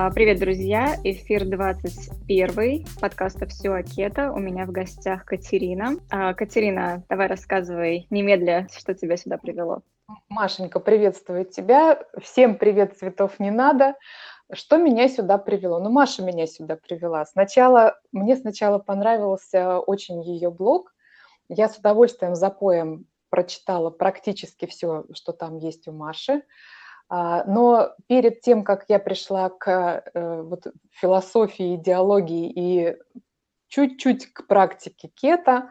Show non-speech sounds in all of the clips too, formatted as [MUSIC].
А, привет, друзья! Эфир 21 подкаста «Все о кето». У меня в гостях Катерина. А, Катерина, давай рассказывай немедля, что тебя сюда привело. Машенька, приветствую тебя. Всем привет, цветов не надо. Что меня сюда привело? Ну, Маша меня сюда привела. Сначала, мне сначала понравился очень ее блог. Я с удовольствием запоем прочитала практически все, что там есть у Маши. Но перед тем, как я пришла к э, вот, философии, идеологии и чуть-чуть к практике кета,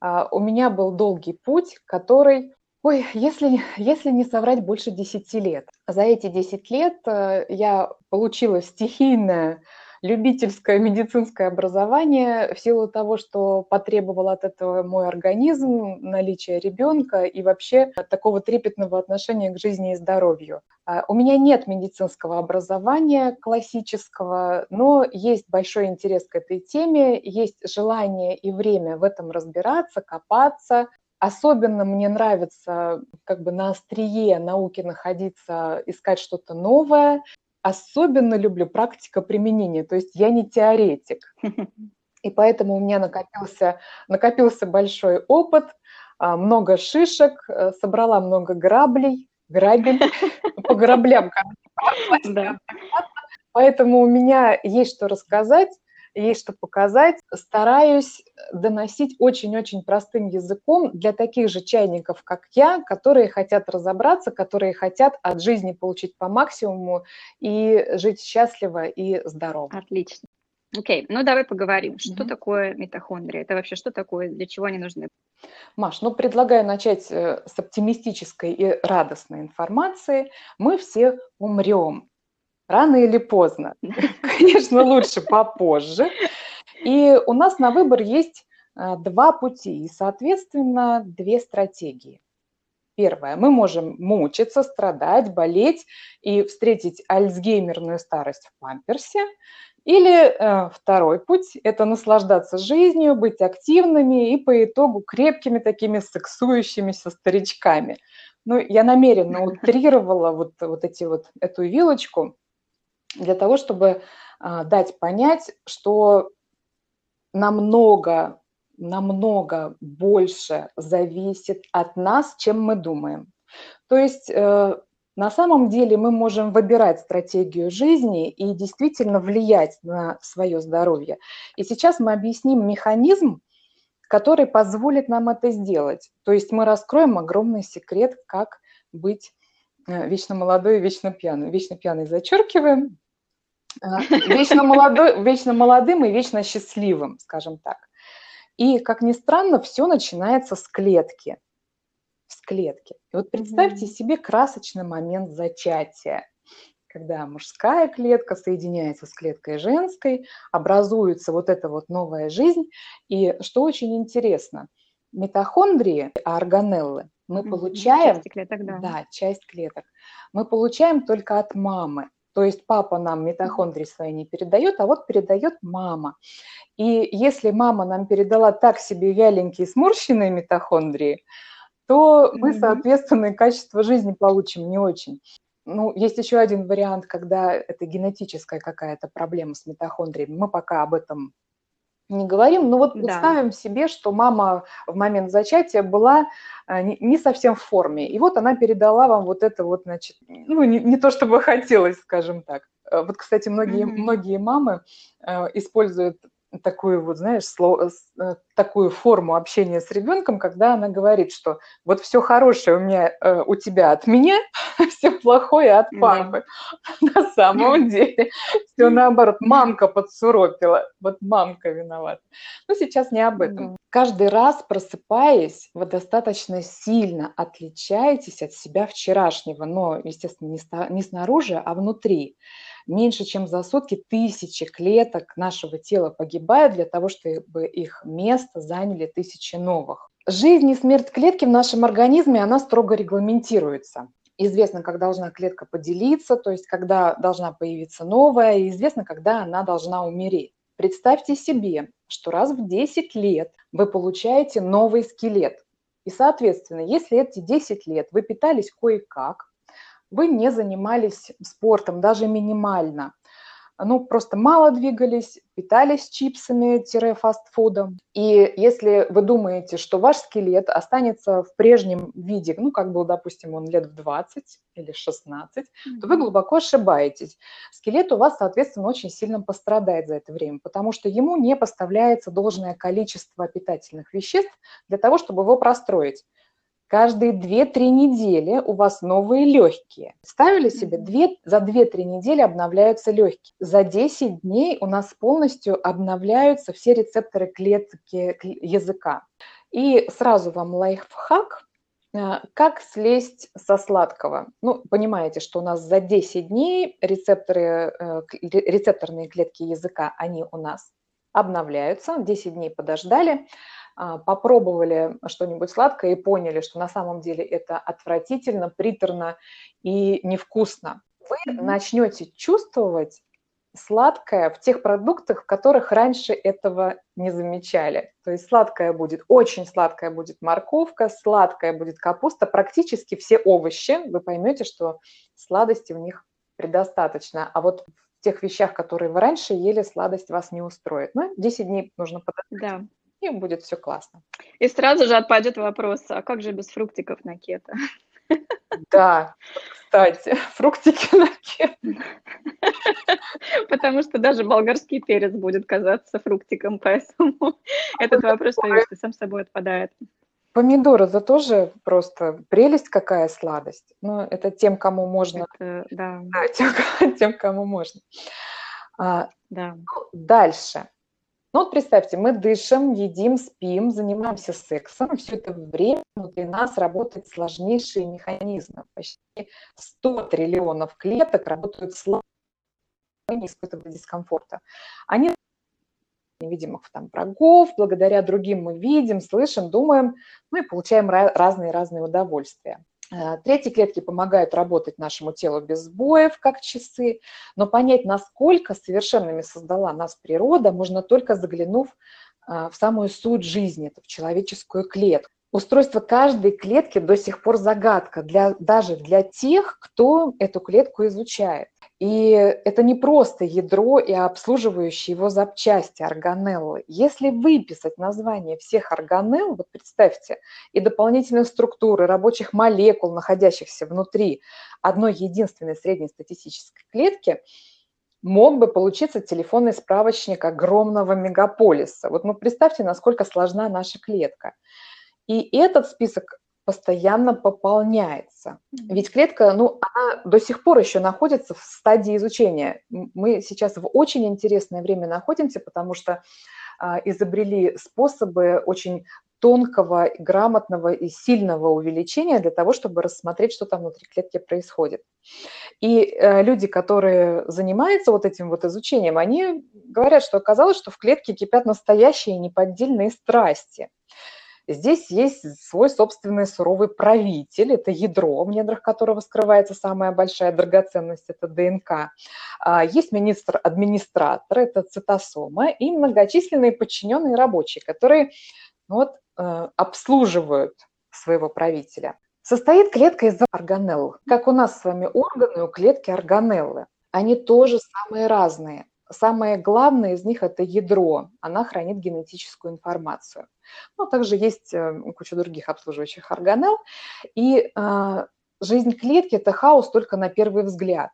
а, у меня был долгий путь, который, ой, если, если не соврать, больше 10 лет. За эти 10 лет э, я получила стихийное любительское медицинское образование в силу того, что потребовал от этого мой организм, наличие ребенка и вообще такого трепетного отношения к жизни и здоровью. А, у меня нет медицинского образования классического, но есть большой интерес к этой теме, есть желание и время в этом разбираться, копаться, Особенно мне нравится как бы на острие науки находиться, искать что-то новое, особенно люблю практика применения, то есть я не теоретик. [LAUGHS] И поэтому у меня накопился, накопился большой опыт, а, много шишек, э, собрала много граблей, грабель, [LAUGHS] по граблям. Поэтому у меня есть что рассказать есть что показать. Стараюсь доносить очень-очень простым языком для таких же чайников, как я, которые хотят разобраться, которые хотят от жизни получить по максимуму и жить счастливо и здорово. Отлично. Окей, okay. ну давай поговорим, что mm-hmm. такое митохондрия, это вообще что такое, для чего они нужны? Маш, ну предлагаю начать э, с оптимистической и радостной информации. Мы все умрем рано или поздно. [LAUGHS] Конечно, лучше попозже. И у нас на выбор есть а, два пути и, соответственно, две стратегии. Первое. Мы можем мучиться, страдать, болеть и встретить альцгеймерную старость в памперсе. Или э, второй путь – это наслаждаться жизнью, быть активными и по итогу крепкими такими сексующимися старичками. Ну, я намеренно утрировала вот, вот, эти вот эту вилочку – для того, чтобы а, дать понять, что намного, намного больше зависит от нас, чем мы думаем. То есть э, на самом деле мы можем выбирать стратегию жизни и действительно влиять на свое здоровье. И сейчас мы объясним механизм, который позволит нам это сделать. То есть мы раскроем огромный секрет, как быть вечно молодой и вечно пьяный. Вечно пьяный зачеркиваем. Э, [LAUGHS] вечно, молодой, вечно молодым и вечно счастливым, скажем так. И, как ни странно, все начинается с клетки. С клетки. И вот представьте mm-hmm. себе красочный момент зачатия когда мужская клетка соединяется с клеткой женской, образуется вот эта вот новая жизнь. И что очень интересно, митохондрии, органеллы, мы получаем... Часть клеток, да. Да, часть клеток. Мы получаем только от мамы. То есть папа нам митохондрии свои не передает, а вот передает мама. И если мама нам передала так себе вяленькие сморщенные митохондрии, то мы, соответственно, качество жизни получим не очень. Ну, есть еще один вариант, когда это генетическая какая-то проблема с митохондриями. Мы пока об этом не говорим, но вот да. представим себе, что мама в момент зачатия была э, не совсем в форме, и вот она передала вам вот это вот, значит, ну, не, не то чтобы [LAUGHS] хотелось, скажем так. Э, вот, кстати, многие, mm-hmm. многие мамы э, используют такую вот, знаешь, слово, э, такую форму общения с ребенком, когда она говорит, что вот все хорошее у меня, э, у тебя от меня, [LAUGHS] все плохое от папы. Да. [LAUGHS] На самом деле все наоборот. Мамка подсуропила, вот мамка виновата. Но сейчас не об этом. Да. Каждый раз просыпаясь, вы достаточно сильно отличаетесь от себя вчерашнего, но, естественно, не снаружи, а внутри меньше чем за сутки тысячи клеток нашего тела погибают для того, чтобы их место заняли тысячи новых. Жизнь и смерть клетки в нашем организме, она строго регламентируется. Известно, как должна клетка поделиться, то есть когда должна появиться новая, и известно, когда она должна умереть. Представьте себе, что раз в 10 лет вы получаете новый скелет. И, соответственно, если эти 10 лет вы питались кое-как, вы не занимались спортом, даже минимально, ну, просто мало двигались, питались чипсами-фастфудом. И если вы думаете, что ваш скелет останется в прежнем виде, ну, как был, допустим, он лет в 20 или 16, mm-hmm. то вы глубоко ошибаетесь. Скелет у вас, соответственно, очень сильно пострадает за это время, потому что ему не поставляется должное количество питательных веществ для того, чтобы его простроить. Каждые 2-3 недели у вас новые легкие. Ставили себе 2, за 2-3 недели обновляются легкие. За 10 дней у нас полностью обновляются все рецепторы клетки языка. И сразу вам лайфхак, э, как слезть со сладкого? Ну, понимаете, что у нас за 10 дней рецепторы, э, рецепторные клетки языка, они у нас обновляются, 10 дней подождали, попробовали что-нибудь сладкое и поняли, что на самом деле это отвратительно, приторно и невкусно, вы mm-hmm. начнете чувствовать сладкое в тех продуктах, в которых раньше этого не замечали. То есть сладкое будет, очень сладкая будет морковка, сладкая будет капуста, практически все овощи. Вы поймете, что сладости в них предостаточно. А вот в тех вещах, которые вы раньше ели, сладость вас не устроит. Ну, 10 дней нужно подождать. Да и будет все классно. И сразу же отпадет вопрос, а как же без фруктиков на кето? Да, кстати, фруктики на кето. Потому что даже болгарский перец будет казаться фруктиком, поэтому этот вопрос, сам собой отпадает. Помидоры, это тоже просто прелесть какая сладость. Ну, это тем, кому можно. Это, да. да тем, [LAUGHS] тем, кому можно. А, да. Ну, дальше. Ну вот представьте, мы дышим, едим, спим, занимаемся сексом, все это время внутри нас работают сложнейшие механизмы. Почти 100 триллионов клеток работают слабо, не испытывая дискомфорта. Они невидимых там врагов, благодаря другим мы видим, слышим, думаем, ну и получаем разные-разные удовольствия. Э, третьи клетки помогают работать нашему телу без сбоев, как часы, но понять, насколько совершенными создала нас природа, можно только заглянув э, в самую суть жизни, в человеческую клетку. Устройство каждой клетки до сих пор загадка, для, даже для тех, кто эту клетку изучает. И это не просто ядро и обслуживающие его запчасти, органеллы. Если выписать название всех органелл, вот представьте, и дополнительных структуры рабочих молекул, находящихся внутри одной единственной среднестатистической клетки, мог бы получиться телефонный справочник огромного мегаполиса. Вот ну, представьте, насколько сложна наша клетка. И этот список постоянно пополняется. Ведь клетка, ну, она до сих пор еще находится в стадии изучения. Мы сейчас в очень интересное время находимся, потому что а, изобрели способы очень тонкого, грамотного и сильного увеличения для того, чтобы рассмотреть, что там внутри клетки происходит. И э, люди, которые занимаются вот этим вот изучением, они говорят, что оказалось, что в клетке кипят настоящие неподдельные страсти. Здесь есть свой собственный суровый правитель, это ядро, в недрах которого скрывается самая большая драгоценность, это ДНК. А, есть министр-администратор, это цитосома, и многочисленные подчиненные рабочие, которые ну вот, э, обслуживают своего правителя. Состоит клетка из органелл. Как у нас с вами органы, у клетки органеллы. Они тоже самые разные. Самое главное из них – это ядро. Она хранит генетическую информацию. Ну, также есть э, куча других обслуживающих органелл. И э, жизнь клетки – это хаос только на первый взгляд.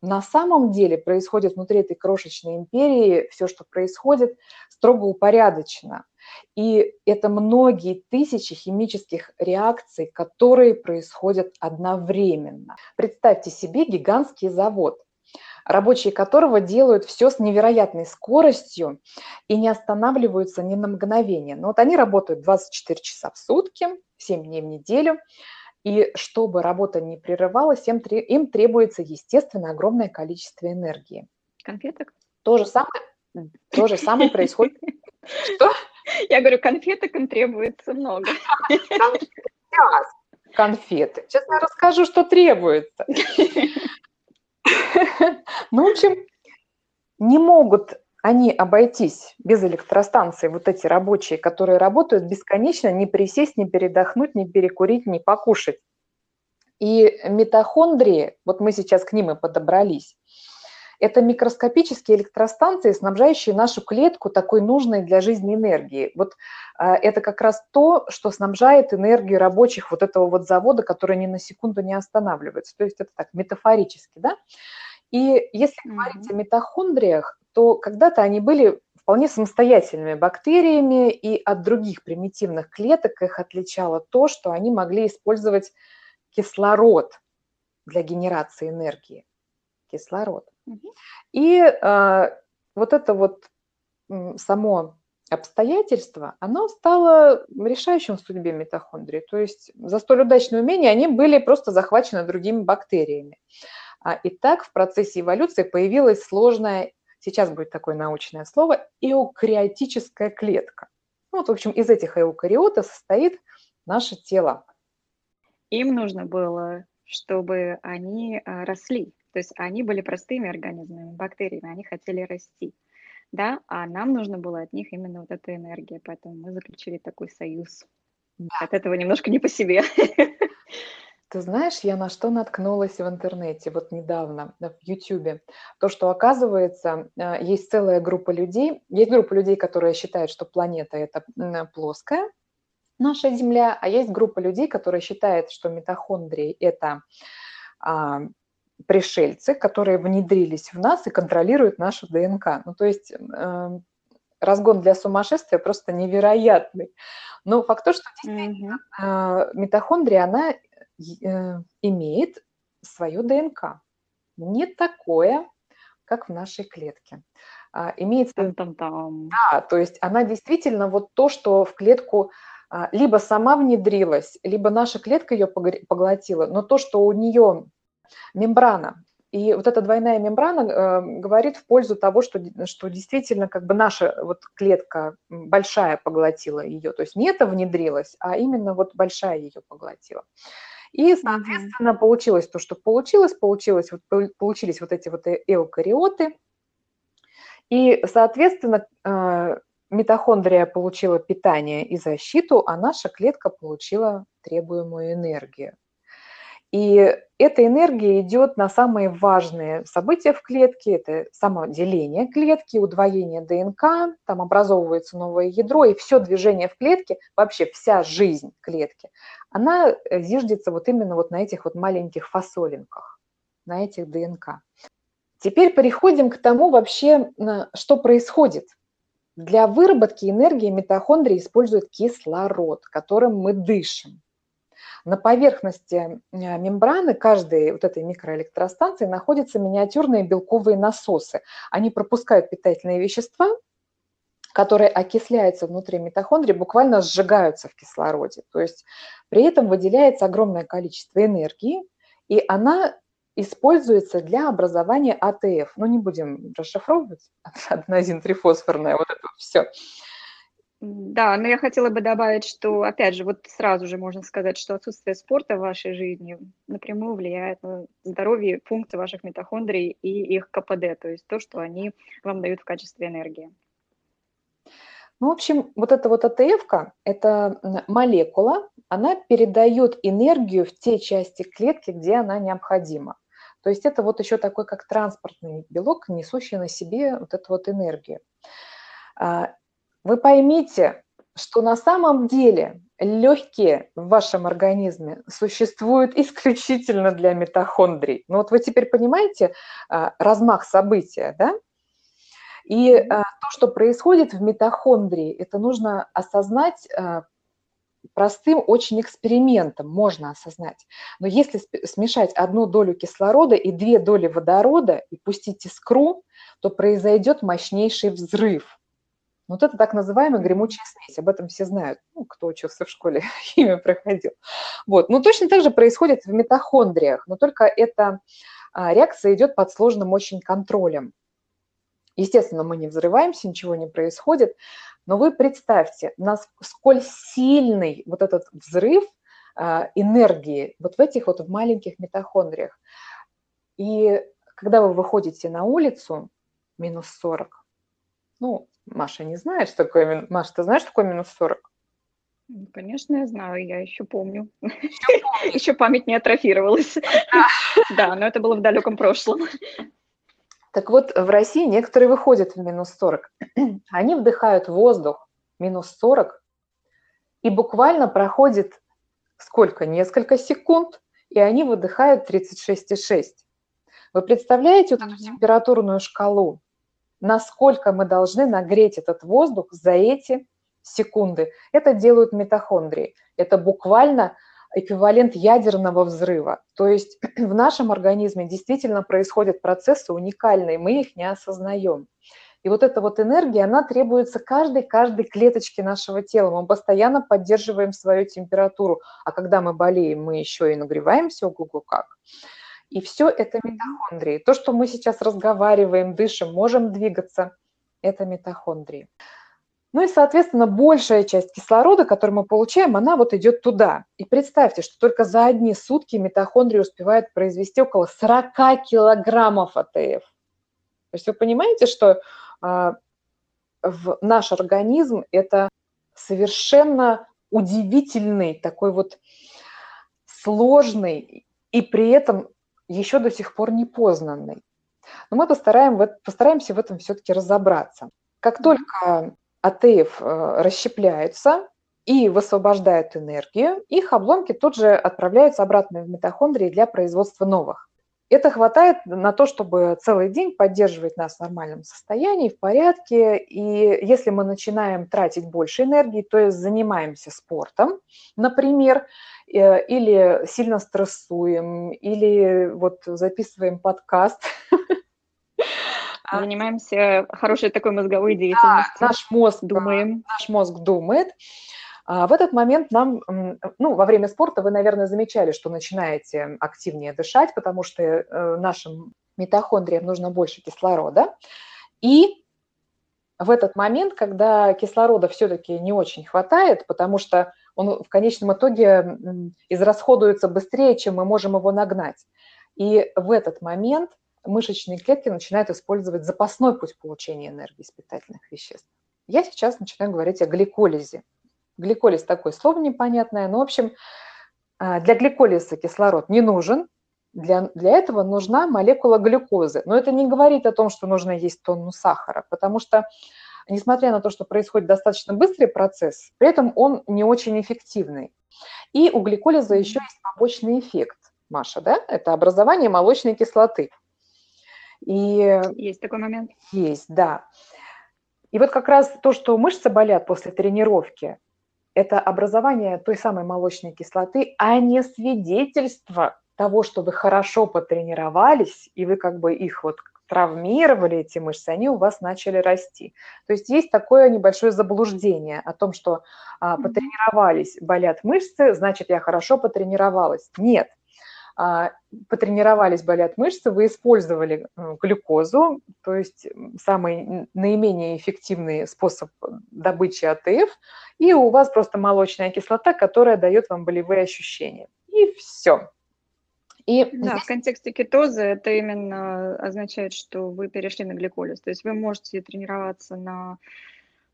На самом деле происходит внутри этой крошечной империи все, что происходит, строго упорядочено. И это многие тысячи химических реакций, которые происходят одновременно. Представьте себе гигантский завод рабочие которого делают все с невероятной скоростью и не останавливаются ни на мгновение. Но вот они работают 24 часа в сутки, 7 дней в неделю, и чтобы работа не прерывалась, им, им требуется, естественно, огромное количество энергии. Конфеток? То же самое, то же самое происходит. [LAUGHS] Что? Я говорю, конфеток им требуется много. Конфеты. Сейчас я расскажу, что требуется. [LAUGHS] Ну, в общем, не могут они обойтись без электростанции, вот эти рабочие, которые работают бесконечно, не присесть, не передохнуть, не перекурить, не покушать. И митохондрии, вот мы сейчас к ним и подобрались, Это микроскопические электростанции, снабжающие нашу клетку такой нужной для жизни энергии. Вот а, это как раз то, что снабжает энергию рабочих вот этого вот завода, который ни на секунду не останавливается. То есть это так метафорически, да? И если mm-hmm. говорить о митохондриях, то когда-то они были вполне самостоятельными бактериями, и от других примитивных клеток их отличало то, что они могли использовать кислород для генерации энергии. Кислород. И э, вот это вот само обстоятельство, оно стало решающим в судьбе митохондрии. То есть за столь удачное умение они были просто захвачены другими бактериями. А, и так в процессе эволюции появилась сложная, сейчас будет такое научное слово, эукариотическая клетка. Ну, вот, в общем, из этих эукариотов состоит наше тело. Им нужно было, чтобы они а, росли. То есть они были простыми организмами, бактериями, они хотели расти. Да, а нам нужно было от них именно вот эта энергия, поэтому мы заключили такой союз. Да. От этого немножко не по себе. Ты знаешь, я на что наткнулась в интернете вот недавно, в Ютубе. То, что оказывается, э, есть целая группа людей, есть группа людей, которые считают, что планета это плоская, наша Земля, а есть группа людей, которые считают, что митохондрии это а, пришельцы, которые внедрились в нас и контролируют нашу ДНК. Ну, то есть э, разгон для сумасшествия просто невероятный. Но факт то, что действительно э, митохондрия, она Э, имеет свою ДНК. Не такое, как в нашей клетке. А, имеет... Там -там -там. Да, то есть она действительно вот то, что в клетку а, либо сама внедрилась, либо наша клетка ее поглотила, но то, что у нее мембрана, и вот эта двойная мембрана э, говорит в пользу того, что, что действительно как бы наша вот клетка большая поглотила ее, то есть не это внедрилось, а именно вот большая ее поглотила. И, соответственно, получилось то, что получилось, получилось, вот, получились вот эти вот э, эукариоты. И, соответственно, э, митохондрия получила питание и защиту, а наша клетка получила требуемую энергию. И эта энергия идет на самые важные события в клетке. Это само деление клетки, удвоение ДНК, там образовывается новое ядро, и все движение в клетке, вообще вся жизнь клетки, она э, зиждется вот именно вот на этих вот маленьких фасолинках, на этих ДНК. Теперь переходим к тому вообще, что происходит. Для выработки энергии митохондрии используют кислород, которым мы дышим. На поверхности э, мембраны каждой вот этой микроэлектростанции находятся миниатюрные белковые насосы. Они пропускают питательные вещества, которые окисляются внутри митохондрии, буквально сжигаются в кислороде. То есть при этом выделяется огромное количество энергии, и она используется для образования АТФ. Ну, не будем расшифровывать, [LAUGHS] аденозин-трифосфорное, вот это вот все. Да, но я хотела бы добавить, что, опять же, вот сразу же можно сказать, что отсутствие спорта в вашей жизни напрямую влияет на здоровье, функции ваших митохондрий и их КПД, то есть то, что они вам дают в качестве энергии. Ну, в общем, вот эта вот АТФ, это молекула, она передает энергию в те части клетки, где она необходима. То есть это вот еще такой как транспортный белок, несущий на себе вот эту вот энергию. Вы поймите, что на самом деле легкие в вашем организме существуют исключительно для митохондрий. Ну вот вы теперь понимаете а, размах события, да? И а, то, что происходит в митохондрии, это нужно осознать а, простым очень экспериментом, можно осознать. Но если смешать одну долю кислорода и две доли водорода и пустить искру, то произойдет мощнейший взрыв – вот это так называемая гремучая смесь, об этом все знают, ну, кто учился в школе, [LAUGHS] химию проходил. Вот. Ну, точно так же происходит в митохондриях, но только эта а, реакция идет под сложным очень контролем. Естественно, мы не взрываемся, ничего не происходит, но вы представьте, насколько сильный вот этот взрыв а, энергии вот в этих вот в маленьких митохондриях. И когда вы выходите на улицу, минус 40, ну, Маша не знает, что такое... Маша, ты знаешь, что такое минус 40? Ну, конечно, я знаю, я еще помню. Еще [LAUGHS] память не атрофировалась. [LAUGHS] Да, но это было в далеком прошлом. Так вот, в России некоторые выходят в минус 40. [CLEARS THROAT] Они вдыхают воздух минус 40, и буквально проходит сколько? Несколько секунд, и они выдыхают 36,6. Вы представляете вот эту температурную шкалу? Насколько мы должны нагреть этот воздух за эти секунды? Это делают митохондрии. Это буквально эквивалент ядерного взрыва. То есть [CLEARS THROAT] в нашем организме действительно происходят процессы уникальные, мы их не осознаем. И вот эта вот энергия, она требуется каждой, каждой клеточке нашего тела. Мы постоянно поддерживаем свою температуру. А когда мы болеем, мы еще и нагреваемся, ого-го как. И все это митохондрии. То, что мы сейчас разговариваем, дышим, можем двигаться, это митохондрии. Ну и, соответственно, большая часть кислорода, который мы получаем, она вот идет туда. И представьте, что только за одни сутки митохондрии успевают произвести около 40 килограммов АТФ. То есть вы понимаете, что а, в наш организм это совершенно удивительный такой вот сложный и при этом еще до сих пор непознанный. Но мы постараем, постараемся в этом все-таки разобраться. Как только АТФ э, расщепляются и высвобождают энергию, их обломки тут же отправляются обратно в митохондрии для производства новых. Это хватает на то, чтобы целый день поддерживать нас в нормальном состоянии, в порядке. И если мы начинаем тратить больше энергии, то есть занимаемся спортом, например, э, или сильно стрессуем, или вот записываем подкаст, [LAUGHS] занимаемся хорошей такой мозговой деятельностью. Да, наш мозг думаем. Наш мозг думает. А в этот момент нам, ну, во время спорта вы, наверное, замечали, что начинаете активнее дышать, потому что э, нашим митохондриям нужно больше кислорода. И в этот момент, когда кислорода все-таки не очень хватает, потому что он в конечном итоге израсходуется быстрее, чем мы можем его нагнать. И в этот момент мышечные клетки начинают использовать запасной путь получения энергии из питательных веществ. Я сейчас начинаю говорить о гликолизе. Гликолиз такое слово непонятное, но, в общем, а, для гликолиза кислород не нужен, для, для этого нужна молекула глюкозы. Но это не говорит о том, что нужно есть тонну сахара, потому что, несмотря на то, что происходит достаточно быстрый процесс, при этом он не очень эффективный. И у гликолиза еще есть побочный эффект, Маша, да? Это образование молочной кислоты. И есть такой момент? Есть, да. И вот как раз то, что мышцы болят после тренировки, это образование той самой молочной кислоты, а не свидетельство того, что вы хорошо потренировались, и вы как бы их вот травмировали, эти мышцы, они у вас начали расти. То есть есть такое небольшое заблуждение о том, что а, потренировались, болят мышцы, значит, я хорошо потренировалась. Нет. А, потренировались, болят мышцы, вы использовали глюкозу, то есть самый наименее эффективный способ добычи АТФ, и у вас просто молочная кислота, которая дает вам болевые ощущения. И все. И да, здесь... в контексте кетоза это именно означает, что вы перешли на гликолиз. То есть вы можете тренироваться на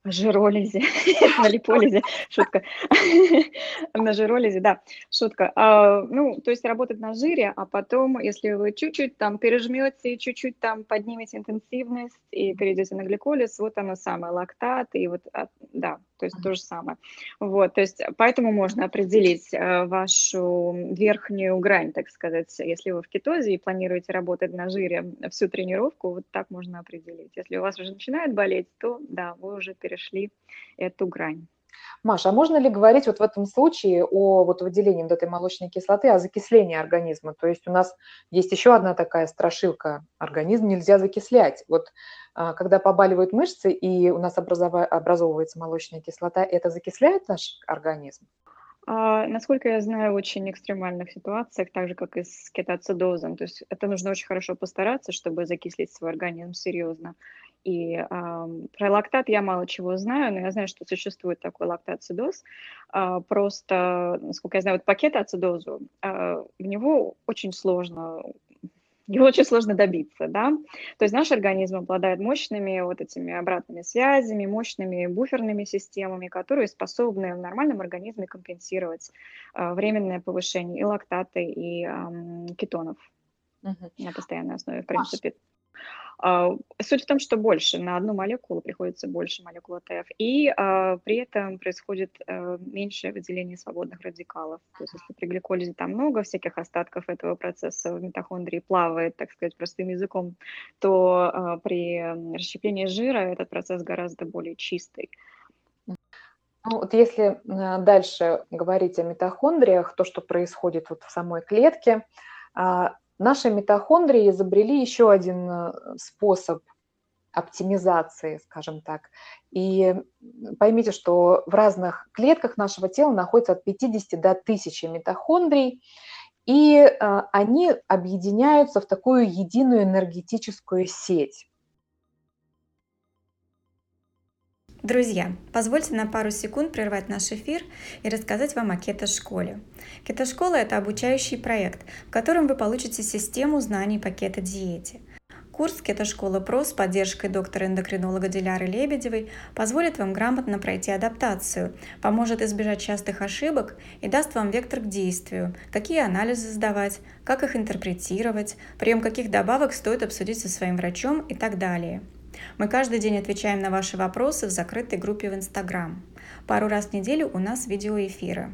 жиролизе, [LAUGHS] на липолизе, шутка. [LAUGHS] на жиролизе, да, шутка. А, ну, то есть работать на жире, а потом, если вы чуть-чуть там пережмете, чуть-чуть там поднимете интенсивность и перейдете на гликолиз, вот оно самое, лактат, и вот, да, то есть то же самое. Вот, то есть поэтому можно определить э, вашу верхнюю грань, так сказать, если вы в кетозе и планируете работать на жире всю тренировку, вот так можно определить. Если у вас уже начинает болеть, то да, вы уже перешли эту грань. Маша, а можно ли говорить вот в этом случае о вот выделении вот этой молочной кислоты, о закислении организма? То есть у нас есть еще одна такая страшилка, организм нельзя закислять. Вот а, когда побаливают мышцы и у нас образовывается молочная кислота, это закисляет наш организм? А, насколько я знаю, в очень экстремальных ситуациях, так же, как и с кетоацидозом, то есть это нужно очень хорошо постараться, чтобы закислить свой организм серьезно. И э, про лактат я мало чего знаю, но я знаю, что существует такой лактацидоз. Э, просто, насколько я знаю, вот пакет ацидозу, э, в него очень сложно его очень сложно добиться, да. То есть наш организм обладает мощными вот этими обратными связями, мощными буферными системами, которые способны в нормальном организме компенсировать э, временное повышение и лактаты, и кетонов угу. на постоянной основе, в принципе. А, суть в том, что больше, на одну молекулу приходится больше молекул АТФ, и а, при этом происходит а, меньшее выделение свободных радикалов. То есть если при гликолизе там много всяких остатков этого процесса в митохондрии плавает, так сказать, простым языком, то а, при расщеплении жира этот процесс гораздо более чистый. Ну, вот если дальше говорить о митохондриях, то, что происходит вот в самой клетке, а, Наши митохондрии изобрели еще один э, способ оптимизации, скажем так. И поймите, что в разных клетках нашего тела находится от 50 до 1000 митохондрий, и э, они объединяются в такую единую энергетическую сеть. Друзья, позвольте на пару секунд прервать наш эфир и рассказать вам о кето-школе. Кето-школа – это обучающий проект, в котором вы получите систему знаний по кето-диете. Курс «Кето-школа ПРО» с поддержкой доктора-эндокринолога Диляры Лебедевой позволит вам грамотно пройти адаптацию, поможет избежать частых ошибок и даст вам вектор к действию, какие анализы сдавать, как их интерпретировать, прием каких добавок стоит обсудить со своим врачом и так далее – мы каждый день отвечаем на ваши вопросы в закрытой группе в Инстаграм. Пару раз в неделю у нас видеоэфиры.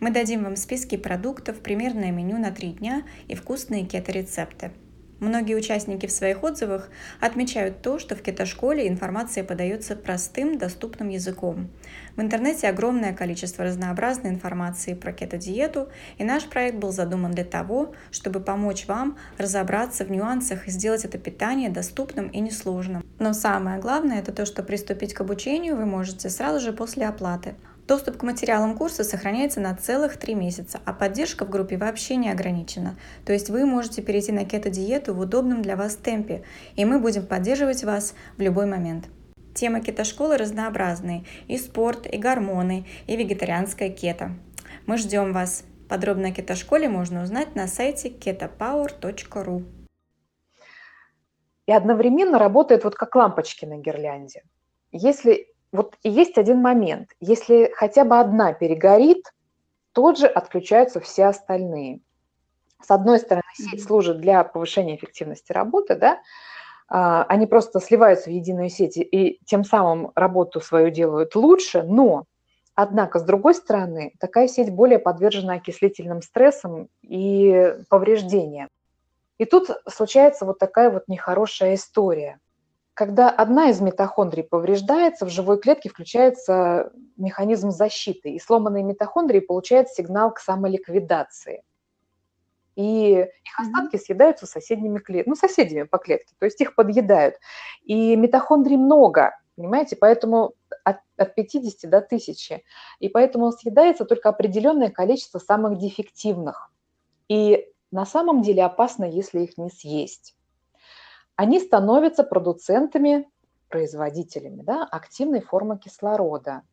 Мы дадим вам списки продуктов, примерное меню на три дня и вкусные кето-рецепты. Многие участники в своих отзывах отмечают то, что в кето-школе информация подается простым, доступным языком. В интернете огромное количество разнообразной информации про кето-диету, и наш проект был задуман для того, чтобы помочь вам разобраться в нюансах и сделать это питание доступным и несложным. Но самое главное – это то, что приступить к обучению вы можете сразу же после оплаты. Доступ к материалам курса сохраняется на целых три месяца, а поддержка в группе вообще не ограничена. То есть вы можете перейти на кето-диету в удобном для вас темпе, и мы будем поддерживать вас в любой момент. Темы кето-школы разнообразные – и спорт, и гормоны, и вегетарианская кето. Мы ждем вас. Подробно о кето-школе можно узнать на сайте ketopower.ru. И одновременно работает вот как лампочки на гирлянде. Если вот есть один момент. Если хотя бы одна перегорит, тут же отключаются все остальные. С одной стороны, сеть служит для повышения эффективности работы, да, а, они просто сливаются в единую сеть и тем самым работу свою делают лучше, но, однако, с другой стороны, такая сеть более подвержена окислительным стрессам и повреждениям. И тут случается вот такая вот нехорошая история – когда одна из митохондрий повреждается, в живой клетке включается механизм защиты, и сломанные митохондрии получают сигнал к самоликвидации. И их остатки съедаются соседними клетками, ну, соседями по клетке, то есть их подъедают. И митохондрий много, понимаете, поэтому от, от 50 до 1000. И поэтому съедается только определенное количество самых дефективных. И на самом деле опасно, если их не съесть они становятся продуцентами, производителями да, активной формы кислорода,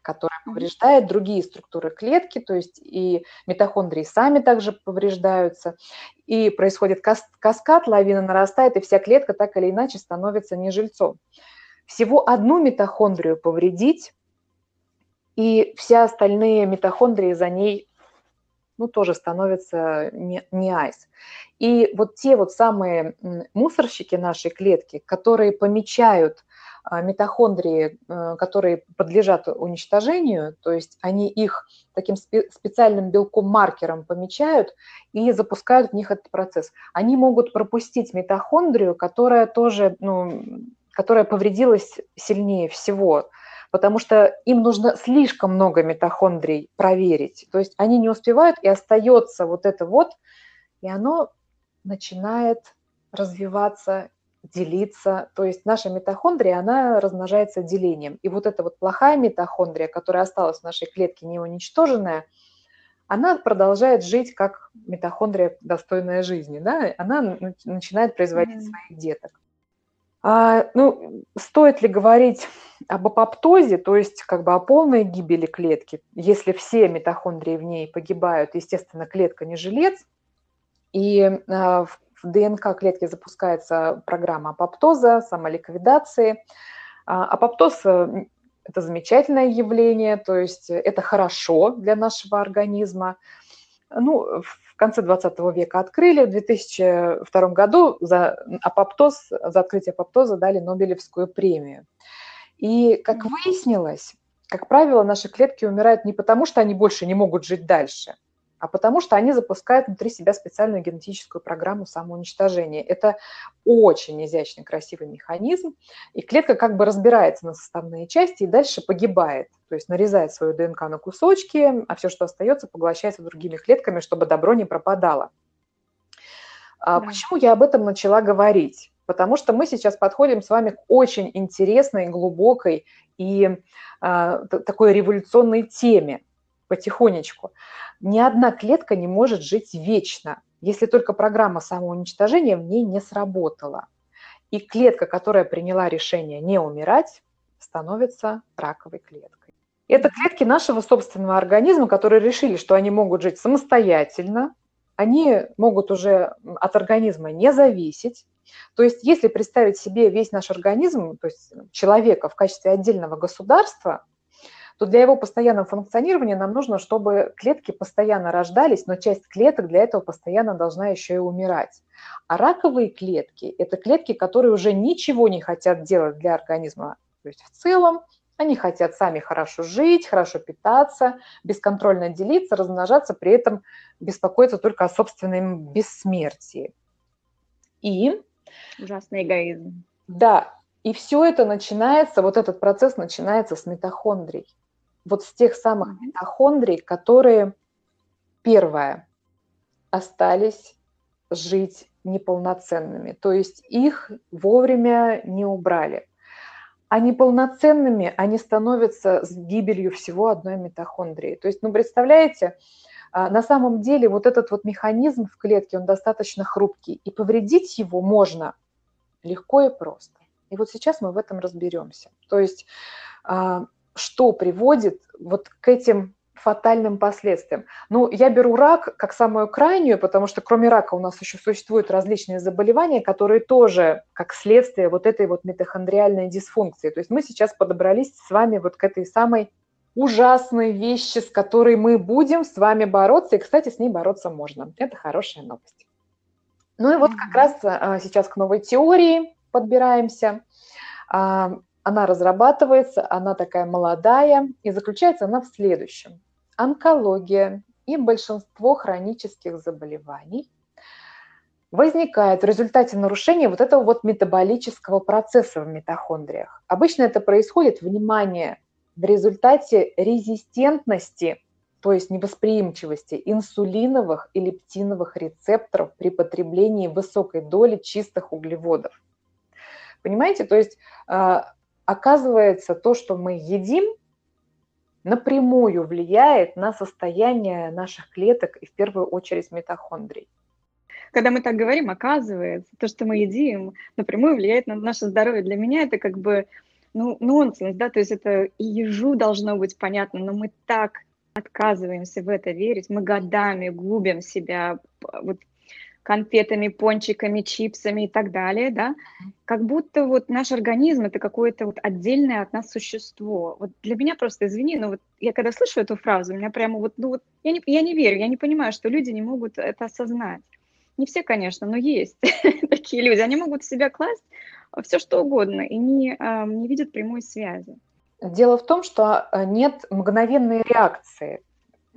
которая повреждает другие структуры клетки, то есть и митохондрии сами также повреждаются, и происходит кас каскад, лавина нарастает, и вся клетка так или иначе становится нежильцом. Всего одну митохондрию повредить, и все остальные митохондрии за ней ну, тоже становится не, не айс. И вот те вот самые мусорщики нашей клетки, которые помечают а, митохондрии, э, которые подлежат уничтожению, то есть они их таким специальным белком-маркером помечают и запускают в них этот процесс. Они могут пропустить митохондрию, которая тоже, ну, которая повредилась сильнее всего потому что им нужно слишком много митохондрий проверить. То есть они не успевают, и остается вот это вот, и оно начинает развиваться, делиться. То есть наша митохондрия, она размножается делением. И вот эта вот плохая митохондрия, которая осталась в нашей клетке не уничтоженная, она продолжает жить как митохондрия, достойная жизни. Да? Она начинает производить своих деток. А, ну, стоит ли говорить об апоптозе, то есть как бы о полной гибели клетки, если все митохондрии в ней погибают, естественно, клетка не жилец, и а, в ДНК клетки запускается программа апоптоза, самоликвидации. А, апоптоз э, – это замечательное явление, то есть это хорошо для нашего организма. Ну, в конце 20 века открыли, в 2002 году за апоптоз, за открытие апоптоза дали Нобелевскую премию. И, как выяснилось, как правило, наши клетки умирают не потому, что они больше не могут жить дальше – а потому что они запускают внутри себя специальную генетическую программу самоуничтожения. Это очень изящный, красивый механизм, и клетка как бы разбирается на составные части и дальше погибает, то есть нарезает свою ДНК на кусочки, а все, что остается, поглощается другими клетками, чтобы добро не пропадало. А да. Почему я об этом начала говорить? Потому что мы сейчас подходим с вами к очень интересной, глубокой и а, такой революционной теме потихонечку ни одна клетка не может жить вечно, если только программа самоуничтожения в ней не сработала. И клетка, которая приняла решение не умирать, становится раковой клеткой. Это клетки нашего собственного организма, которые решили, что они могут жить самостоятельно, они могут уже от организма не зависеть. То есть если представить себе весь наш организм, то есть человека в качестве отдельного государства, то для его постоянного функционирования нам нужно, чтобы клетки постоянно рождались, но часть клеток для этого постоянно должна еще и умирать. А раковые клетки – это клетки, которые уже ничего не хотят делать для организма. То есть в целом они хотят сами хорошо жить, хорошо питаться, бесконтрольно делиться, размножаться, при этом беспокоиться только о собственном бессмертии. И... Ужасный эгоизм. Да, и все это начинается, вот этот процесс начинается с митохондрий вот с тех самых митохондрий, которые, первое, остались жить неполноценными, то есть их вовремя не убрали. А неполноценными они становятся с гибелью всего одной митохондрии. То есть, ну, представляете, а, на самом деле вот этот вот механизм в клетке, он достаточно хрупкий, и повредить его можно легко и просто. И вот сейчас мы в этом разберемся. То есть а, что приводит вот к этим фатальным последствиям. Ну, я беру рак как самую крайнюю, потому что кроме рака у нас еще существуют различные заболевания, которые тоже как следствие вот этой вот митохондриальной дисфункции. То есть мы сейчас подобрались с вами вот к этой самой ужасной вещи, с которой мы будем с вами бороться, и, кстати, с ней бороться можно. Это хорошая новость. Ну и вот как раз а, сейчас к новой теории подбираемся. Она разрабатывается, она такая молодая, и заключается она в следующем. Онкология и большинство хронических заболеваний возникает в результате нарушения вот этого вот метаболического процесса в митохондриях. Обычно это происходит, внимание, в результате резистентности, то есть невосприимчивости инсулиновых и лептиновых рецепторов при потреблении высокой доли чистых углеводов. Понимаете, то есть а, оказывается, то, что мы едим, напрямую влияет на состояние наших клеток и в первую очередь митохондрий. Когда мы так говорим, оказывается, то, что мы едим, напрямую влияет на наше здоровье. Для меня это как бы ну, нонсенс, да, то есть это и ежу должно быть понятно, но мы так отказываемся в это верить, мы годами губим себя вот конфетами, пончиками, чипсами и так далее, да, как будто вот наш организм это какое-то вот отдельное от нас существо. Вот для меня просто, извини, но вот я когда слышу эту фразу, у меня прямо вот, ну вот, я не, я не верю, я не понимаю, что люди не могут это осознать. Не все, конечно, но есть [LAUGHS] такие люди. Они могут в себя класть все что угодно и не, не видят прямой связи. Дело в том, что э, нет мгновенной реакции.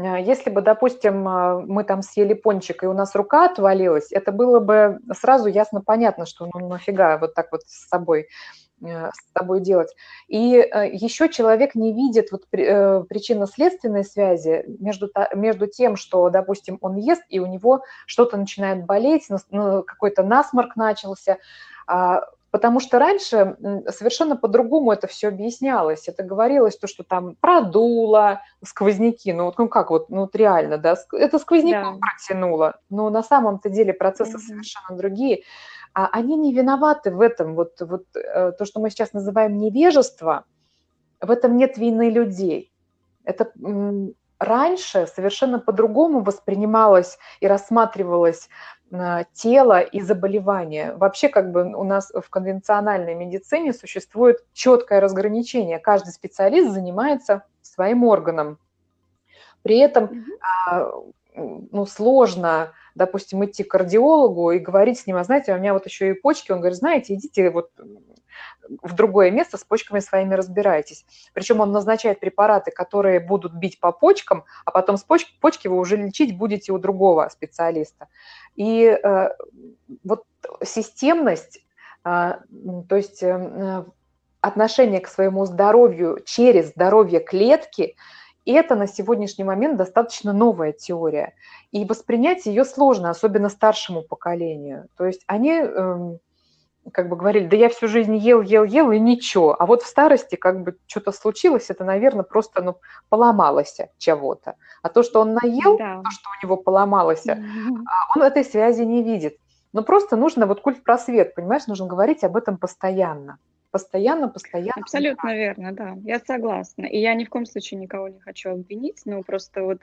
Э, если бы, допустим, э, мы там съели пончик, и у нас рука отвалилась, это было бы сразу ясно понятно, что ну нафига вот так вот с собой э, с тобой делать. И еще человек не видит вот причинно-следственной связи между, между тем, что, допустим, он ест, и у него что-то начинает болеть, ну, какой-то насморк начался, а Потому что раньше совершенно по-другому это все объяснялось. Это говорилось то, что там продуло, сквозняки. Ну вот ну как вот, ну вот реально, да, это сквозняком да. протянуло. Но на самом-то деле процессы mm-hmm. совершенно другие. А они не виноваты в этом. Вот, вот э, то, что мы сейчас называем невежество, в этом нет вины людей. Это раньше совершенно по-другому воспринималось и рассматривалось тело и заболевания. Вообще как бы у нас в конвенциональной медицине существует четкое разграничение. Каждый специалист занимается своим органом. При этом ну, сложно, допустим, идти к кардиологу и говорить с ним, а знаете, у меня вот еще и почки, он говорит, знаете, идите вот в другое место с почками своими разбирайтесь. Причем он назначает препараты, которые будут бить по почкам, а потом с почки, почки вы уже лечить будете у другого специалиста. И э, вот системность, э, то есть э, отношение к своему здоровью через здоровье клетки – это на сегодняшний момент достаточно новая теория. И воспринять ее сложно, особенно старшему поколению. То есть они эм, как бы говорили, да я всю жизнь ел, ел, ел, и ничего. А вот в старости как бы что-то случилось, это, наверное, просто ну, поломалось чего-то. А то, что он наел, да. то, что у него поломалось, mm-hmm. он этой связи не видит. Но просто нужно, вот культ просвет, понимаешь, нужно говорить об этом постоянно. Постоянно, постоянно. Абсолютно верно, да, я согласна. И я ни в коем случае никого не хочу обвинить, но просто вот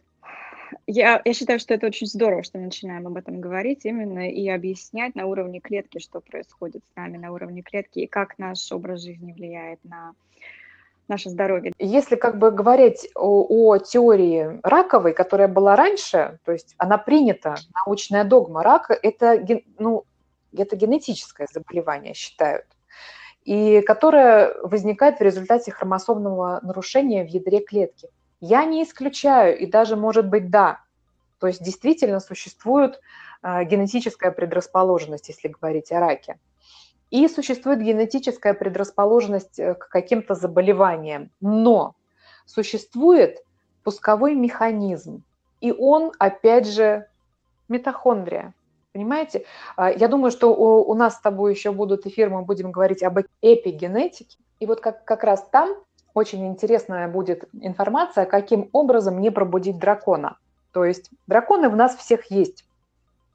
я, я считаю, что это очень здорово, что мы начинаем об этом говорить именно и объяснять на уровне клетки, что происходит с нами на уровне клетки и как наш образ жизни влияет на наше здоровье. Если как бы говорить о, о теории раковой, которая была раньше, то есть она принята, научная догма рака, это, ну, это генетическое заболевание, считают, и которое возникает в результате хромосомного нарушения в ядре клетки. Я не исключаю, и даже, может быть, да. То есть действительно существует а, генетическая предрасположенность, если говорить о раке. И существует генетическая предрасположенность э, к каким-то заболеваниям. Но существует пусковой механизм, и он, опять же, митохондрия. Понимаете? А, я думаю, что у, нас с тобой еще будут эфиры, мы будем говорить об эпигенетике. И вот как, как раз там очень интересная будет информация, каким образом не пробудить дракона. То есть драконы в нас всех есть.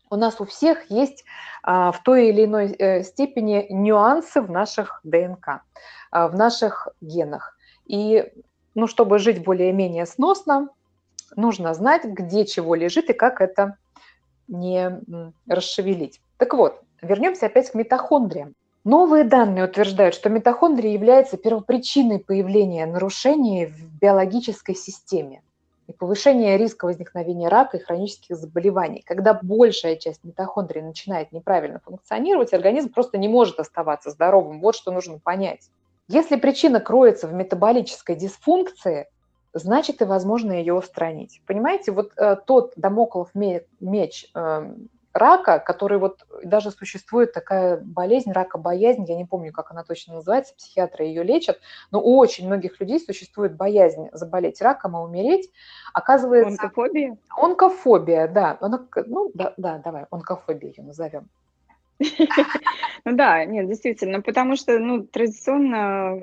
У нас у всех есть а, в той или иной э, степени нюансы в наших ДНК, а, в наших генах. И ну, чтобы жить более-менее сносно, нужно знать, где чего лежит и как это не расшевелить. Так вот, вернемся опять к митохондриям. Новые данные утверждают, что митохондрия является первопричиной появления нарушений в биологической системе и повышения риска возникновения рака и хронических заболеваний. Когда большая часть митохондрий начинает неправильно функционировать, организм просто не может оставаться здоровым. Вот что нужно понять. Если причина кроется в метаболической дисфункции, значит и возможно ее устранить. Понимаете, вот э, тот домоклов меч э, рака, который вот даже существует такая болезнь, ракобоязнь, я не помню, как она точно называется, психиатры ее лечат, но у очень многих людей существует боязнь заболеть раком и умереть. Оказывается... Онкофобия? Онкофобия, да. Ну, да, да, давай, онкофобия ее назовем. [LAUGHS] Ну да, нет, действительно, потому что, ну, традиционно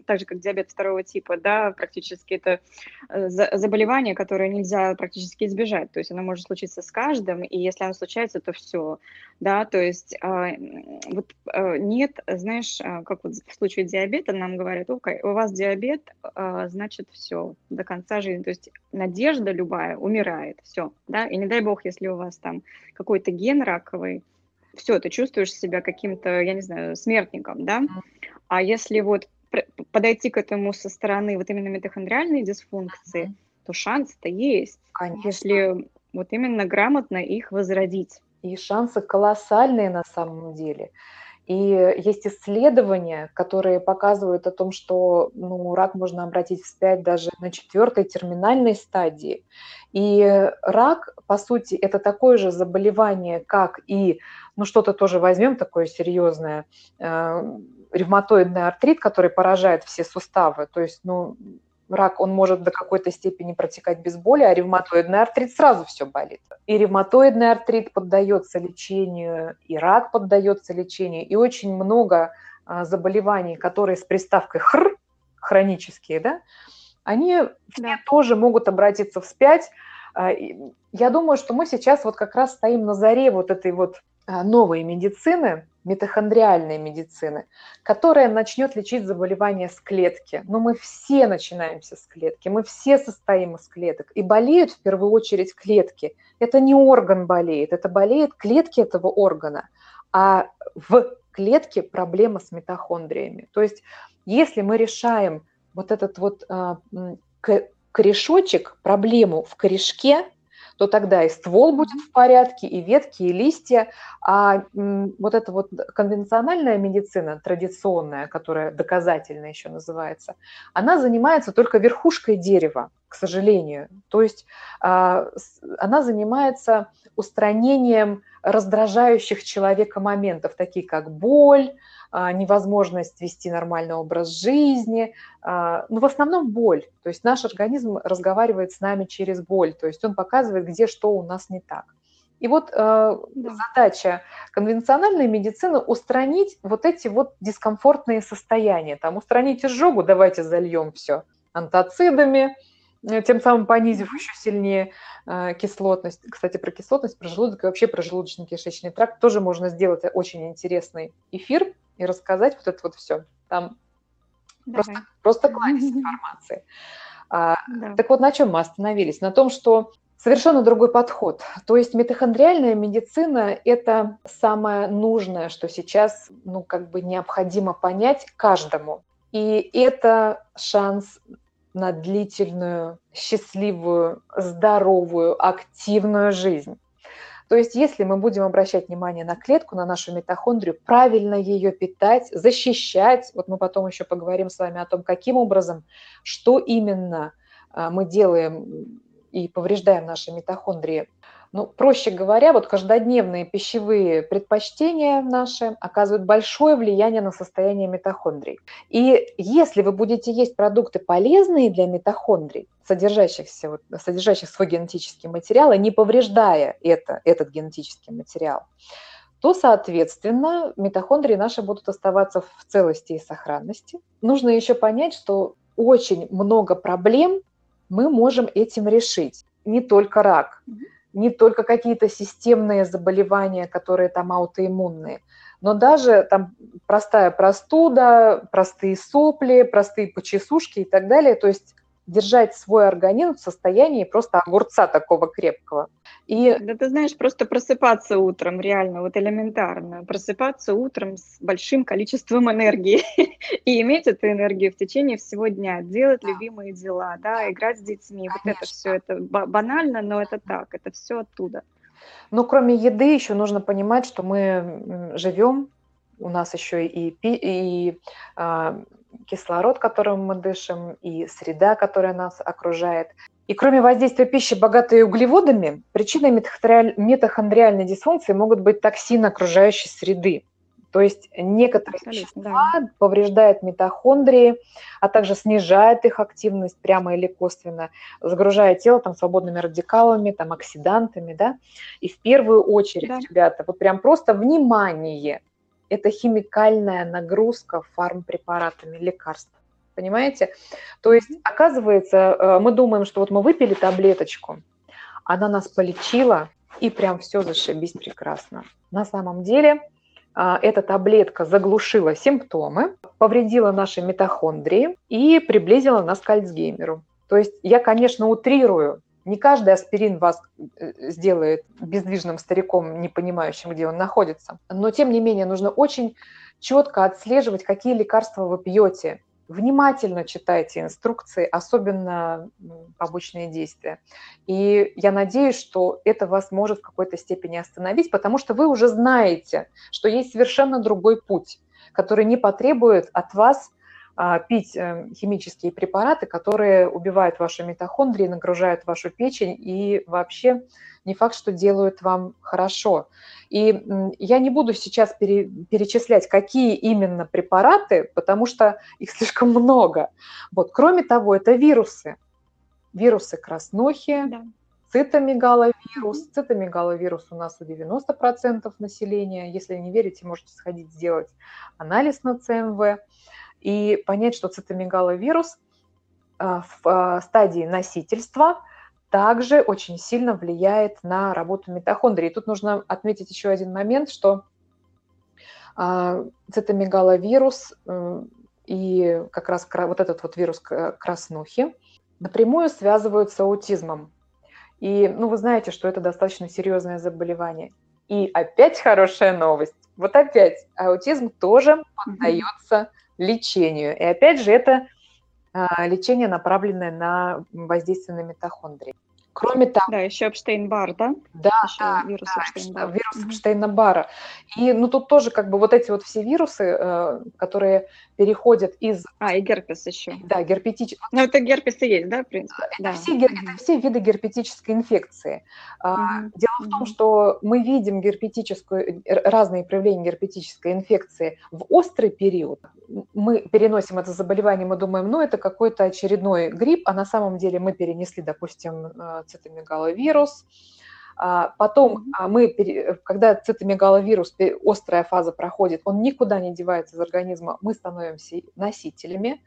так же как диабет второго типа, да, практически это э, заболевание, которое нельзя практически избежать, то есть оно может случиться с каждым, и если оно случается, то все, да, то есть а, вот а, нет, знаешь, а, как вот в случае диабета нам говорят, у вас диабет, значит все, до конца жизни, то есть надежда любая умирает, все, да, и не дай бог, если у вас там какой-то ген раковый, все, ты чувствуешь себя каким-то, я не знаю, смертником, да, а если вот подойти к этому со стороны вот именно митохондриальной дисфункции, mm-hmm. то шанс-то есть, Конечно. если вот именно грамотно их возродить. И шансы колоссальные на самом деле. И есть исследования, которые показывают о том, что ну, рак можно обратить вспять даже на четвертой терминальной стадии. И рак, по сути, это такое же заболевание, как и, ну что-то тоже возьмем такое серьезное, э, ревматоидный артрит, который поражает все суставы. То есть, ну, рак, он может до какой-то степени протекать без боли, а ревматоидный артрит сразу все болит. И ревматоидный артрит поддается лечению, и рак поддается лечению, и очень много а, заболеваний, которые с приставкой «хр», хронические, да, они да. тоже могут обратиться вспять. А, я думаю, что мы сейчас вот как раз стоим на заре вот этой вот а, новой медицины, митохондриальной медицины, которая начнет лечить заболевания с клетки. Но мы все начинаемся с клетки, мы все состоим из клеток. И болеют в первую очередь клетки. Это не орган болеет, это болеют клетки этого органа. А в клетке проблема с митохондриями. То есть если мы решаем вот этот вот а, корешочек, проблему в корешке, то тогда и ствол будет в порядке, и ветки, и листья. А вот эта вот конвенциональная медицина, традиционная, которая доказательная еще называется, она занимается только верхушкой дерева, к сожалению. То есть а, она занимается устранением раздражающих человека моментов, такие как боль, а, невозможность вести нормальный образ жизни, а, ну, в основном боль. То есть наш организм разговаривает с нами через боль, то есть он показывает, где что у нас не так. И вот э, да. задача конвенциональной медицины устранить вот эти вот дискомфортные состояния. Там устранить изжогу, давайте зальем все антоцидами, тем самым понизив еще сильнее э, кислотность. Кстати, про кислотность, про желудок и вообще про желудочно-кишечный тракт тоже можно сделать очень интересный эфир и рассказать вот это вот все. Там просто, просто кладезь [LAUGHS] информации. А, да. Так вот, на чем мы остановились? На том, что совершенно другой подход. То есть митохондриальная медицина – это самое нужное, что сейчас ну, как бы необходимо понять каждому. И это шанс на длительную, счастливую, здоровую, активную жизнь. То есть если мы будем обращать внимание на клетку, на нашу митохондрию, правильно ее питать, защищать, вот мы потом еще поговорим с вами о том, каким образом, что именно а, мы делаем и повреждаем наши митохондрии ну, проще говоря, вот каждодневные пищевые предпочтения наши оказывают большое влияние на состояние митохондрий. И если вы будете есть продукты полезные для митохондрий, содержащихся, вот, содержащих свой генетический материал, и не повреждая это, этот генетический материал, то, соответственно, митохондрии наши будут оставаться в целости и сохранности. Нужно еще понять, что очень много проблем мы можем этим решить. Не только рак, не только какие-то системные заболевания, которые там аутоиммунные, но даже там простая простуда, простые сопли, простые почесушки и так далее. То есть держать свой организм в состоянии просто огурца такого крепкого. И... Да ты знаешь, просто просыпаться утром, реально, вот элементарно, просыпаться утром с большим количеством энергии [LAUGHS] и иметь эту энергию в течение всего дня, делать любимые дела, да, играть с детьми, Конечно. вот это все, это банально, но это так, это все оттуда. Ну, кроме еды, еще нужно понимать, что мы живем, у нас еще и, и, а, кислород, которым мы дышим, и среда, которая нас окружает. И кроме воздействия пищи, богатой углеводами, причиной митохондриальной дисфункции могут быть токсины окружающей среды. То есть некоторые Абсолютно, вещества да. повреждают митохондрии, а также снижает их активность прямо или косвенно, загружая тело там свободными радикалами, там оксидантами, да. И в первую очередь, да. ребята, вот прям просто внимание это химикальная нагрузка фармпрепаратами, лекарств. Понимаете? То есть, оказывается, э, мы думаем, что вот мы выпили таблеточку, она нас полечила, и прям все зашибись прекрасно. На самом деле э, эта таблетка заглушила симптомы, повредила наши митохондрии и приблизила нас к Альцгеймеру. То есть я, конечно, утрирую, не каждый аспирин вас э, сделает бездвижным стариком, не понимающим, где он находится. Но, тем не менее, нужно очень четко отслеживать, какие лекарства вы пьете. Внимательно читайте инструкции, особенно побочные действия. И я надеюсь, что это вас может в какой-то степени остановить, потому что вы уже знаете, что есть совершенно другой путь, который не потребует от вас пить э, химические препараты, которые убивают ваши митохондрии, нагружают вашу печень и вообще не факт, что делают вам хорошо. И я не буду сейчас пере, перечислять, какие именно препараты, потому что их [LAUGHS] слишком много. Вот. Кроме того, это вирусы. Вирусы краснухи, да. цитомегаловирус. Цитомегаловирус у нас у 90% населения. Если не верите, можете сходить сделать анализ на ЦМВ и понять, что цитомегаловирус а, в а, стадии носительства также очень сильно влияет на работу митохондрий. И тут нужно отметить еще один момент, что а, цитомегаловирус и как раз вот этот вот вирус краснухи напрямую связывают с аутизмом. И, ну, вы знаете, что это достаточно серьезное заболевание. И опять хорошая новость. Вот опять аутизм тоже поддается лечению. И опять же, это а, лечение, направленное на воздействие на митохондрии. Кроме того... Да, еще Эпштейн-Бар, да? Да, еще да, вирус да, Эпштейн-Бар. вирус. Эпштейна-Бара. И ну тут тоже как бы вот эти вот все вирусы, э, которые переходят из... А, и герпес еще. Да, герпетич... Ну это герпес и есть, да, в принципе? Это, да. все, угу. это все виды герпетической инфекции. Угу. Дело в том, что мы видим герпетическую, разные проявления герпетической инфекции в острый период. Мы переносим это заболевание, мы думаем, ну это какой-то очередной грипп, а на самом деле мы перенесли, допустим, э, цитомегаловирус, а потом а мы, когда цитомегаловирус, острая фаза проходит, он никуда не девается из организма, мы становимся носителями.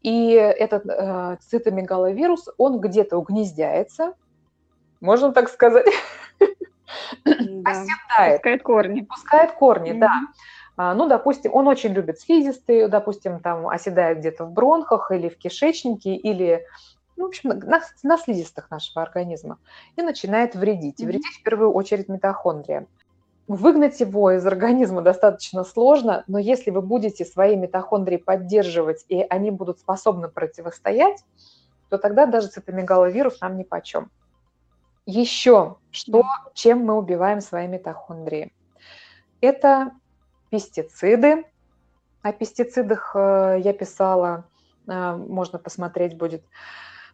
И этот э, цитомегаловирус, он где-то угнездяется, можно так сказать, да. оседает. Пускает корни. Пускает корни, mm-hmm. да. А, ну, допустим, он очень любит слизистые, допустим, там оседает где-то в бронхах или в кишечнике, или ну, в общем, на, на слизистых нашего организма, и начинает вредить. И вредить в первую очередь митохондрия. Выгнать его из организма [LAUGHS] достаточно сложно, но если вы будете свои митохондрии поддерживать, и они будут способны противостоять, то тогда даже цитомегаловирус нам ни почем. Еще, что, чем мы убиваем свои митохондрии? Это пестициды. О пестицидах э, я писала, э, можно посмотреть будет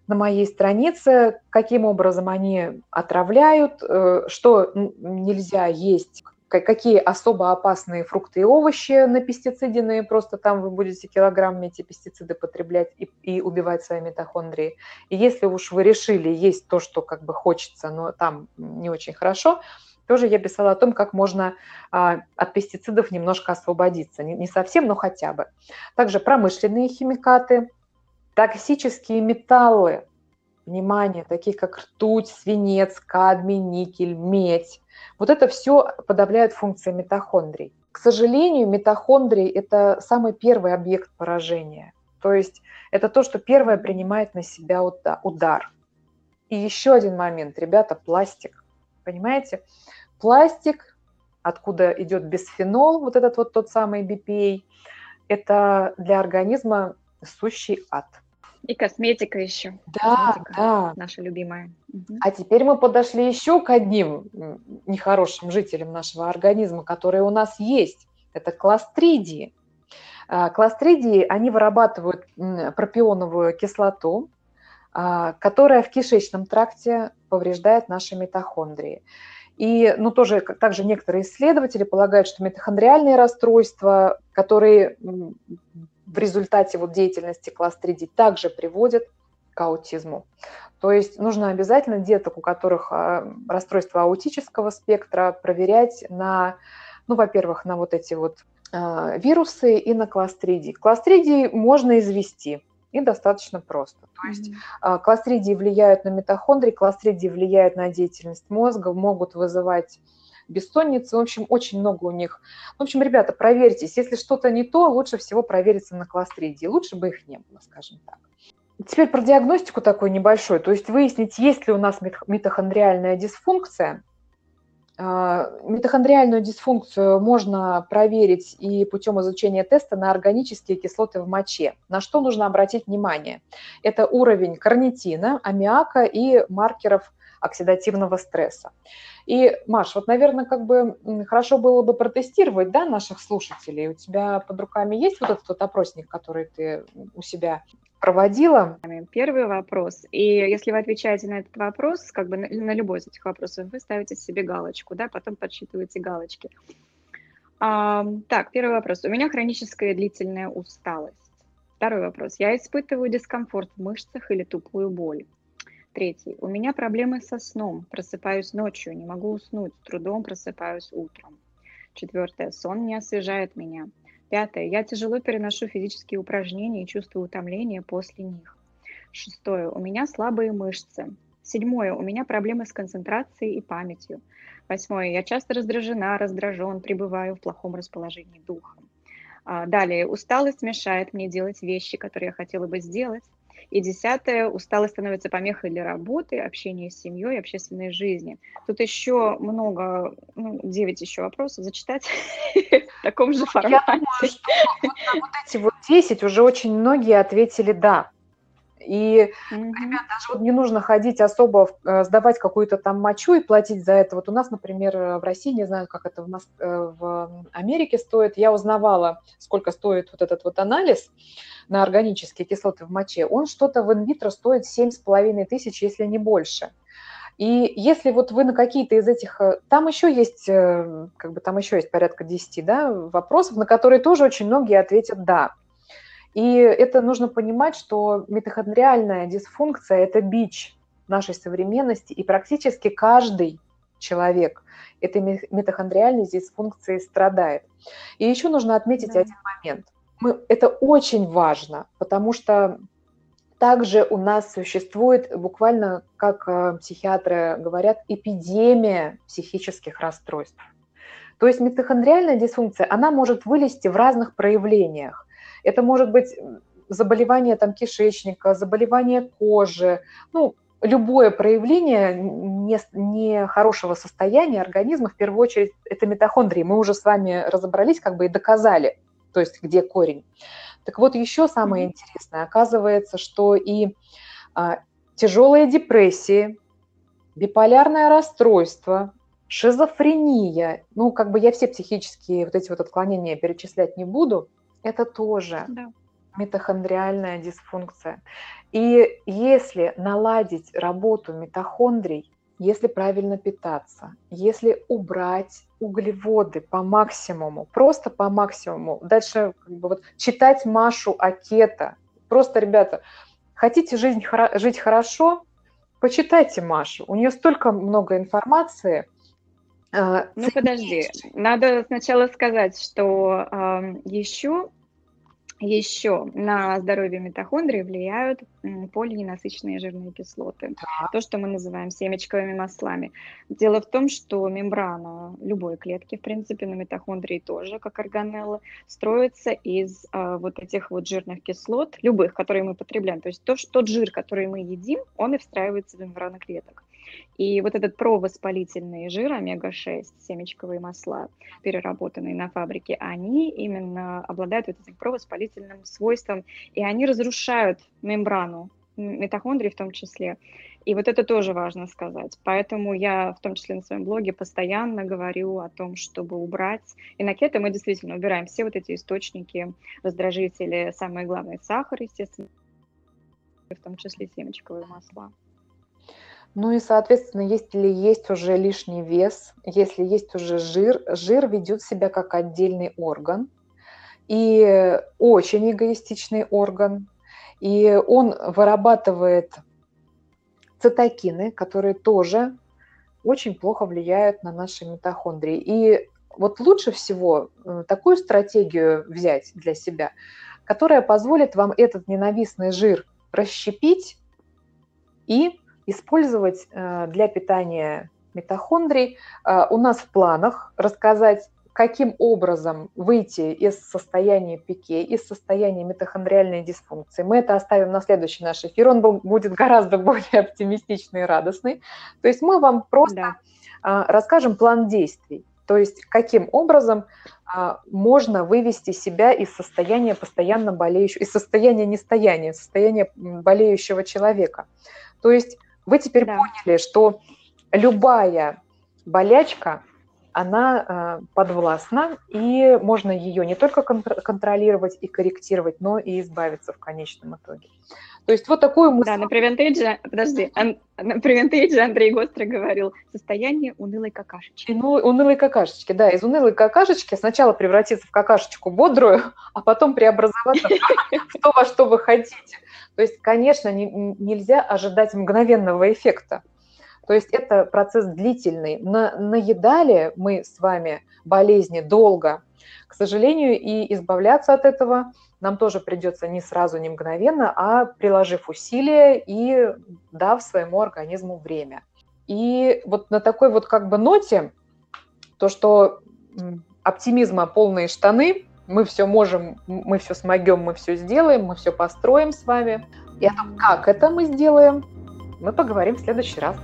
на моей странице, каким образом они отравляют, э, что нельзя есть, какие особо опасные фрукты и овощи на пестицидиные, просто там вы будете килограммами эти пестициды потреблять и, и убивать свои митохондрии. И если уж вы решили есть то, что как бы хочется, но там не очень хорошо, тоже я писала о том, как можно а, от пестицидов немножко освободиться. Не, не совсем, но хотя бы. Также промышленные химикаты, Токсические металлы, внимание, такие как ртуть, свинец, кадмий, никель, медь, вот это все подавляет функции митохондрий. К сожалению, митохондрии – это самый первый объект поражения. То есть это то, что первое принимает на себя удар. И еще один момент, ребята, пластик. Понимаете? Пластик, откуда идет бисфенол, вот этот вот тот самый BPA, это для организма сущий ад. И косметика еще. Да, косметика да. Наша любимая. А теперь мы подошли еще к одним нехорошим жителям нашего организма, которые у нас есть. Это кластридии. А, кластридии, они вырабатывают пропионовую кислоту, а, которая в кишечном тракте повреждает наши митохондрии. И ну, тоже, также некоторые исследователи полагают, что митохондриальные расстройства, которые в результате вот деятельности класс 3D также приводит к аутизму. То есть нужно обязательно деток, у которых а, расстройство аутического спектра, проверять на, ну, во-первых, на вот эти вот а, вирусы и на класс 3D. Класс 3D можно извести, и достаточно просто. То есть mm-hmm. класс 3D влияют на митохондрии, класс 3D влияют на деятельность мозга, могут вызывать бессонницы, в общем, очень много у них. В общем, ребята, проверьтесь, если что-то не то, лучше всего провериться на класс-3D, лучше бы их не было, скажем так. Теперь про диагностику такой небольшой, то есть выяснить, есть ли у нас митохондриальная дисфункция. А, митохондриальную дисфункцию можно проверить и путем изучения теста на органические кислоты в моче. На что нужно обратить внимание? Это уровень карнитина, аммиака и маркеров оксидативного стресса. И, Маш, вот, наверное, как бы хорошо было бы протестировать, да, наших слушателей. У тебя под руками есть вот этот вот опросник, который ты у себя проводила? Первый вопрос. И если вы отвечаете на этот вопрос, как бы на, на любой из этих вопросов, вы ставите себе галочку, да, потом подсчитываете галочки. А, так, первый вопрос. У меня хроническая длительная усталость. Второй вопрос. Я испытываю дискомфорт в мышцах или тупую боль. Третий. У меня проблемы со сном. Просыпаюсь ночью, не могу уснуть, с трудом просыпаюсь утром. Четвертое. Сон не освежает меня. Пятое. Я тяжело переношу физические упражнения и чувствую утомление после них. Шестое. У меня слабые мышцы. Седьмое. У меня проблемы с концентрацией и памятью. Восьмое. Я часто раздражена, раздражен, пребываю в плохом расположении духа. А, далее. Усталость мешает мне делать вещи, которые я хотела бы сделать. И десятое, усталость становится помехой для работы, общения с семьей, общественной жизни. Тут еще много, ну, 9 еще вопросов зачитать [LAUGHS] в таком же формате. Я думаю, что вот эти вот 10 уже очень многие ответили «да». И, mm-hmm. ребят, даже вот не нужно ходить особо, э, сдавать какую-то там мочу и платить за это. Вот у нас, например, в России, не знаю, как это в, Моск... Э, в Америке стоит, я узнавала, сколько стоит вот этот вот анализ на органические кислоты в моче. Он что-то в инвитро стоит 7,5 тысяч, если не больше. И если вот вы на какие-то из этих, э, там еще есть, как бы там еще есть порядка 10 да, вопросов, на которые тоже очень многие ответят «да». И это нужно понимать, что митохондриальная дисфункция – это бич нашей современности, и практически каждый человек этой митохондриальной дисфункцией страдает. И еще нужно отметить да. один момент. Мы, это очень важно, потому что также у нас существует буквально, как э, психиатры говорят, эпидемия психических расстройств. То есть митохондриальная дисфункция, она может вылезти в разных проявлениях. Это может быть заболевание там, кишечника, заболевание кожи, ну, любое проявление нехорошего не состояния организма, в первую очередь, это митохондрии. Мы уже с вами разобрались как бы и доказали, то есть где корень. Так вот, еще самое интересное, оказывается, что и а, тяжелые депрессии, биполярное расстройство, шизофрения, ну, как бы я все психические вот эти вот отклонения перечислять не буду, это тоже да. митохондриальная дисфункция. И если наладить работу митохондрий, если правильно питаться, если убрать углеводы по максимуму, просто по максимуму, дальше как бы вот читать Машу Акета, просто, ребята, хотите жизнь, жить хорошо, почитайте Машу, у нее столько много информации, а, ну, подожди, надо сначала сказать, что э, еще еще на здоровье митохондрий влияют полиненасыщенные жирные кислоты, да. то, что мы называем семечковыми маслами. Дело в том, что мембрана любой клетки, в принципе, на митохондрии тоже, как органелла, строится из а, вот этих вот жирных кислот, любых, которые мы потребляем. То есть то, что, тот жир, который мы едим, он и встраивается в мембрану клеток. И вот этот провоспалительный жир, омега-6, семечковые масла, переработанные на фабрике, они именно обладают вот этим провоспалительным свойством, и они разрушают мембрану митохондрий в том числе. И вот это тоже важно сказать. Поэтому я, в том числе на своем блоге, постоянно говорю о том, чтобы убрать. И на кето мы действительно убираем все вот эти источники, раздражители, самое главное, сахар, естественно, в том числе семечковые масла. Ну и, соответственно, если есть уже лишний вес, если есть уже жир, жир ведет себя как отдельный орган, и очень эгоистичный орган, и он вырабатывает цитокины, которые тоже очень плохо влияют на наши митохондрии. И вот лучше всего э, такую стратегию взять для себя, которая позволит вам этот ненавистный жир расщепить и использовать э, для питания митохондрий. Э, у нас в планах рассказать, каким образом выйти из состояния пике, из состояния митохондриальной дисфункции. Мы это оставим на следующий наш эфир, он будет гораздо [LAUGHS] более оптимистичный и радостный. То есть мы вам просто да. Э, расскажем план действий, то есть каким образом можно вывести себя из состояния постоянно болеющего, из состояния нестояния, состояния болеющего человека. То есть вы теперь да. поняли, что любая болячка, она э, подвластна, и можно ее не только контролировать и корректировать, но и избавиться в конечном итоге. То есть вот такую мысль... Да, на превентейдже, подожди, на превентейдже Андрей Гостро говорил, состояние унылой какашечки. Ну, унылой какашечки, да, из унылой какашечки сначала превратиться в какашечку бодрую, а потом преобразоваться в то, во что вы хотите. То есть, конечно, не, нельзя ожидать мгновенного эффекта. То есть это процесс длительный. На, наедали мы с вами болезни долго. К сожалению, и избавляться от этого нам тоже придется не сразу, не мгновенно, а приложив усилия и дав своему организму время. И вот на такой вот как бы ноте, то, что оптимизма полные штаны, мы все можем, мы все смогем, мы все сделаем, мы все построим с вами. И о том, как это мы сделаем, мы поговорим в следующий раз.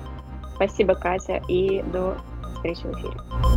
Спасибо, Катя, и до встречи в эфире.